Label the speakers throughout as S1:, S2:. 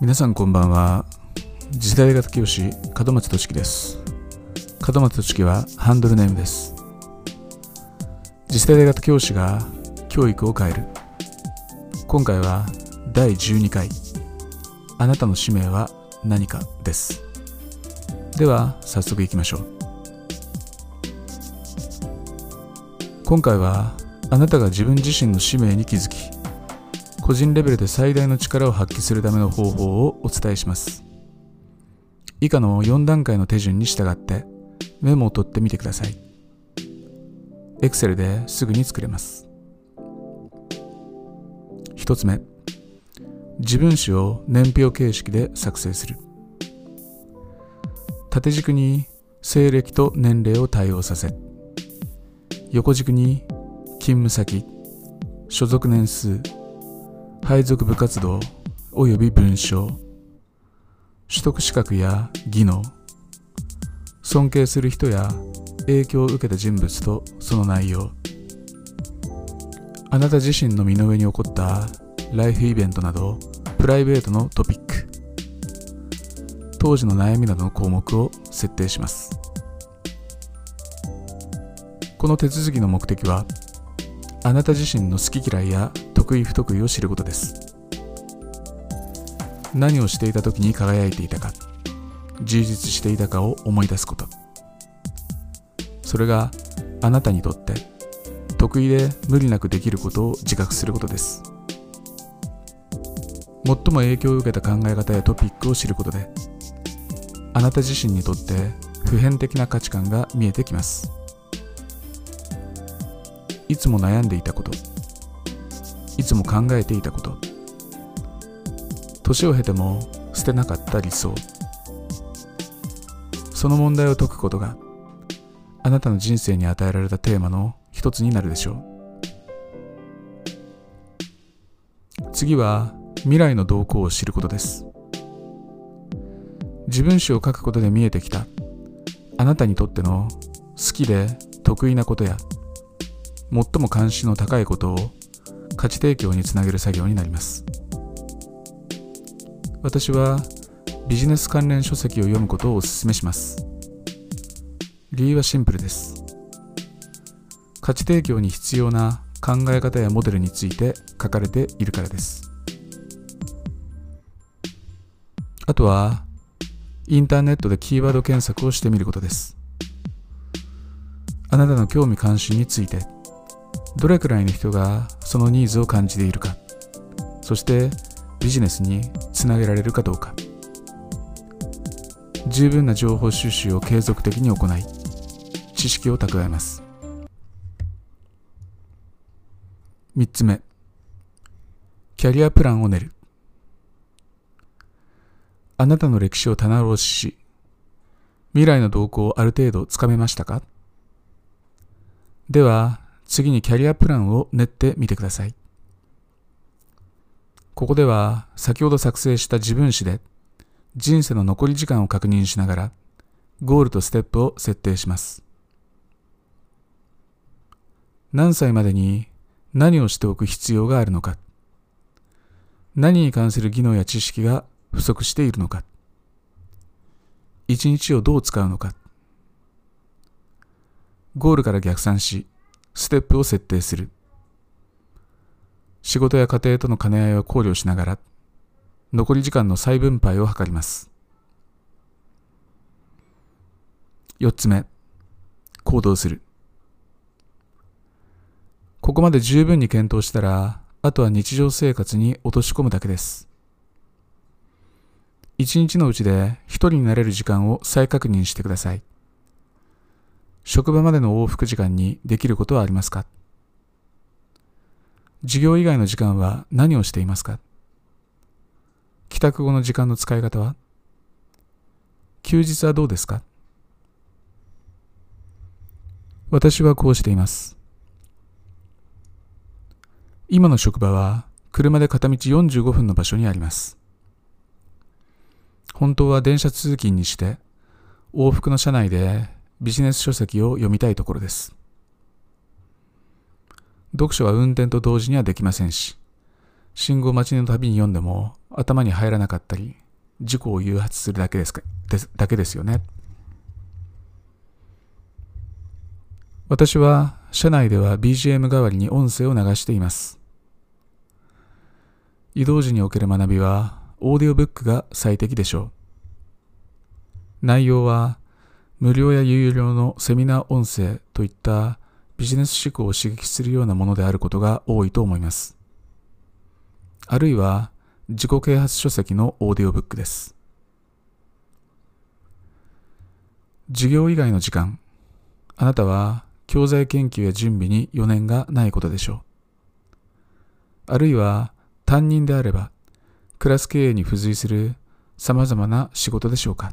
S1: 皆さんこんばんは。次世代型教師門松俊樹です。門松俊樹はハンドルネームです。次世代型教師が教育を変える。今回は第12回。あなたの使命は何かです。では早速いきましょう。今回はあなたが自分自身の使命に気づき個人レベルで最大の力を発揮するための方法をお伝えします。以下の4段階の手順に従ってメモを取ってみてください。Excel ですぐに作れます。1つ目。自分史を年表形式で作成する。縦軸に西暦と年齢を対応させ。横軸に勤務先所属年数配属部活動及び文章取得資格や技能尊敬する人や影響を受けた人物とその内容。あなた自身の身の上に起こったライフイベントなどプライベートのトピック。当時の悩みなどの項目を設定します。この手続きの目的はあなた自身の好き嫌いや得意不得意を知ることです。何をしていた時に輝いていたか充実していたかを思い出すこと。それがあなたにとって得意で無理なくできることを自覚することです。最も影響を受けた考え方やトピックを知ることであなた自身にとって普遍的な価値観が見えてきます。いつも悩んでいたこと。いつも考えていたこと。年を経ても捨てなかった理想。その問題を解くことがあなたの人生に与えられたテーマの一つになるでしょう。次は未来の動向を知ることです。自分史を書くことで見えてきたあなたにとっての好きで得意なことや最も関心の高いことを価値提供につなげる作業になります。私はビジネス関連書籍を読むことをお勧めします。理由はシンプルです。価値提供に必要な考え方やモデルについて書かれているからです。あとはインターネットでキーワード検索をしてみることです。あなたの興味関心について。どれくらいの人がそのニーズを感じているかそしてビジネスにつなげられるかどうか。十分な情報収集を継続的に行い知識を蓄えます。3つ目。キャリアプランを練る。あなたの歴史を棚卸しし未来の動向をある程度つかめましたか？では次にキャリアプランを練ってみてください。ここでは先ほど作成した自分史で人生の残り時間を確認しながらゴールとステップを設定します。何歳までに何をしておく必要があるのか何に関する技能や知識が不足しているのか一日をどう使うのかゴールから逆算しステップを設定する。仕事や家庭との兼ね合いを考慮しながら、残り時間の再分配を図ります。4つ目、行動する。ここまで十分に検討したら、あとは日常生活に落とし込むだけです。一日のうちで一人になれる時間を再確認してください。職場までの往復時間にできることはありますか？授業以外の時間は何をしていますか？帰宅後の時間の使い方は？休日はどうですか？私はこうしています。今の職場は車で片道45分の場所にあります。本当は電車通勤にして往復の車内でビジネス書籍を読みたいところです。読書は運転と同時にはできませんし、信号待ちのたびに読んでも頭に入らなかったり、事故を誘発するだけですかですだけですよね。私は車内では BGM 代わりに音声を流しています。移動時における学びはオーディオブックが最適でしょう。内容は無料や有料のセミナー音声といったビジネス思考を刺激するようなものであることが多いと思います。あるいは自己啓発書籍のオーディオブックです。授業以外の時間、あなたは教材研究や準備に余念がないことでしょう。あるいは担任であれば、クラス経営に付随する様々な仕事でしょうか。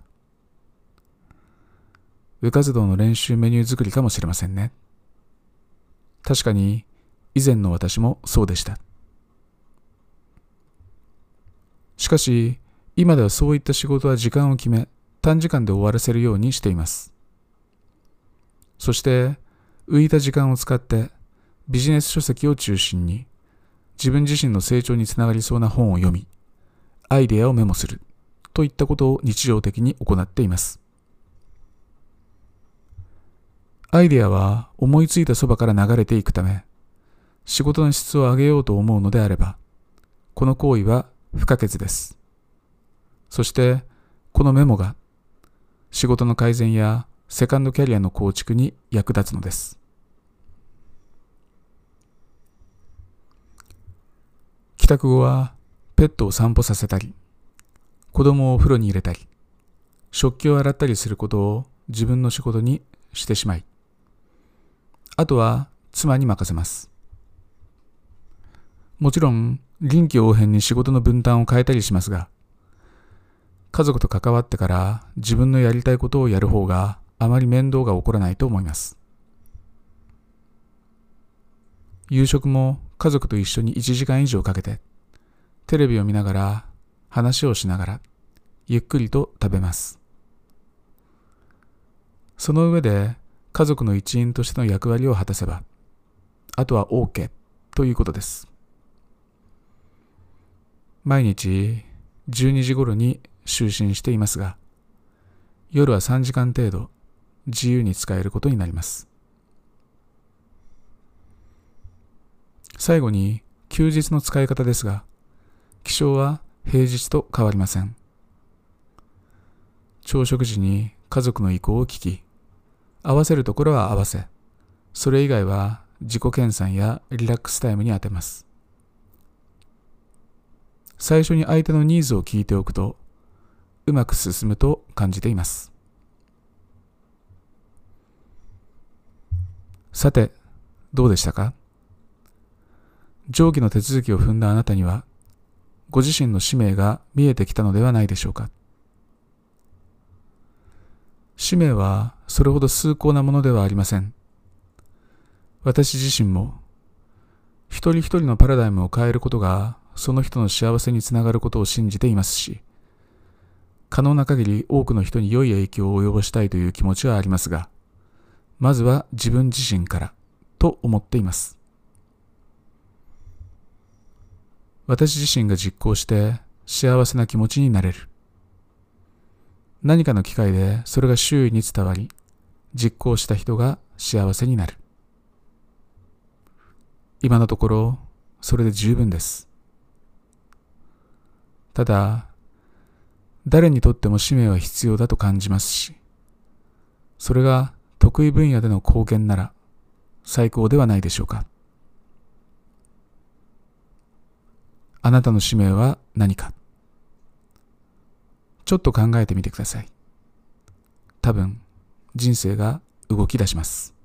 S1: 部活動の練習メニュー作りかもしれませんね。確かに以前の私もそうでした。しかし、今ではそういった仕事は時間を決め、短時間で終わらせるようにしています。そして、浮いた時間を使ってビジネス書籍を中心に自分自身の成長につながりそうな本を読み、アイデアをメモするといったことを日常的に行っています。アイデアは思いついたそばから流れていくため、仕事の質を上げようと思うのであれば、この行為は不可欠です。そして、このメモが仕事の改善やセカンドキャリアの構築に役立つのです。帰宅後はペットを散歩させたり、子供をお風呂に入れたり、食器を洗ったりすることを自分の仕事にしてしまい、あとは妻に任せます。もちろん臨機応変に仕事の分担を変えたりしますが、家族と関わってから自分のやりたいことをやる方があまり面倒が起こらないと思います。夕食も家族と一緒に1時間以上かけて、テレビを見ながら話をしながら、ゆっくりと食べます。その上で家族の一員としての役割を果たせば、あとは OK ということです。毎日12時頃に就寝していますが、夜は3時間程度自由に使えることになります。最後に休日の使い方ですが、起床は平日と変わりません。朝食時に家族の意向を聞き、合わせるところは合わせ、それ以外は自己研鑽やリラックスタイムに充てます。最初に相手のニーズを聞いておくと、うまく進むと感じています。さて、どうでしたか？上記の手続きを踏んだあなたには、ご自身の使命が見えてきたのではないでしょうか。使命はそれほど崇高なものではありません。私自身も、一人一人のパラダイムを変えることがその人の幸せにつながることを信じていますし、可能な限り多くの人に良い影響を及ぼしたいという気持ちはありますが、まずは自分自身からと思っています。私自身が実行して幸せな気持ちになれる。何かの機会でそれが周囲に伝わり、実行した人が幸せになる。今のところ、それで十分です。ただ、誰にとっても使命は必要だと感じますし、それが得意分野での貢献なら最高ではないでしょうか。あなたの使命は何か？ちょっと考えてみてください。多分、人生が動き出します。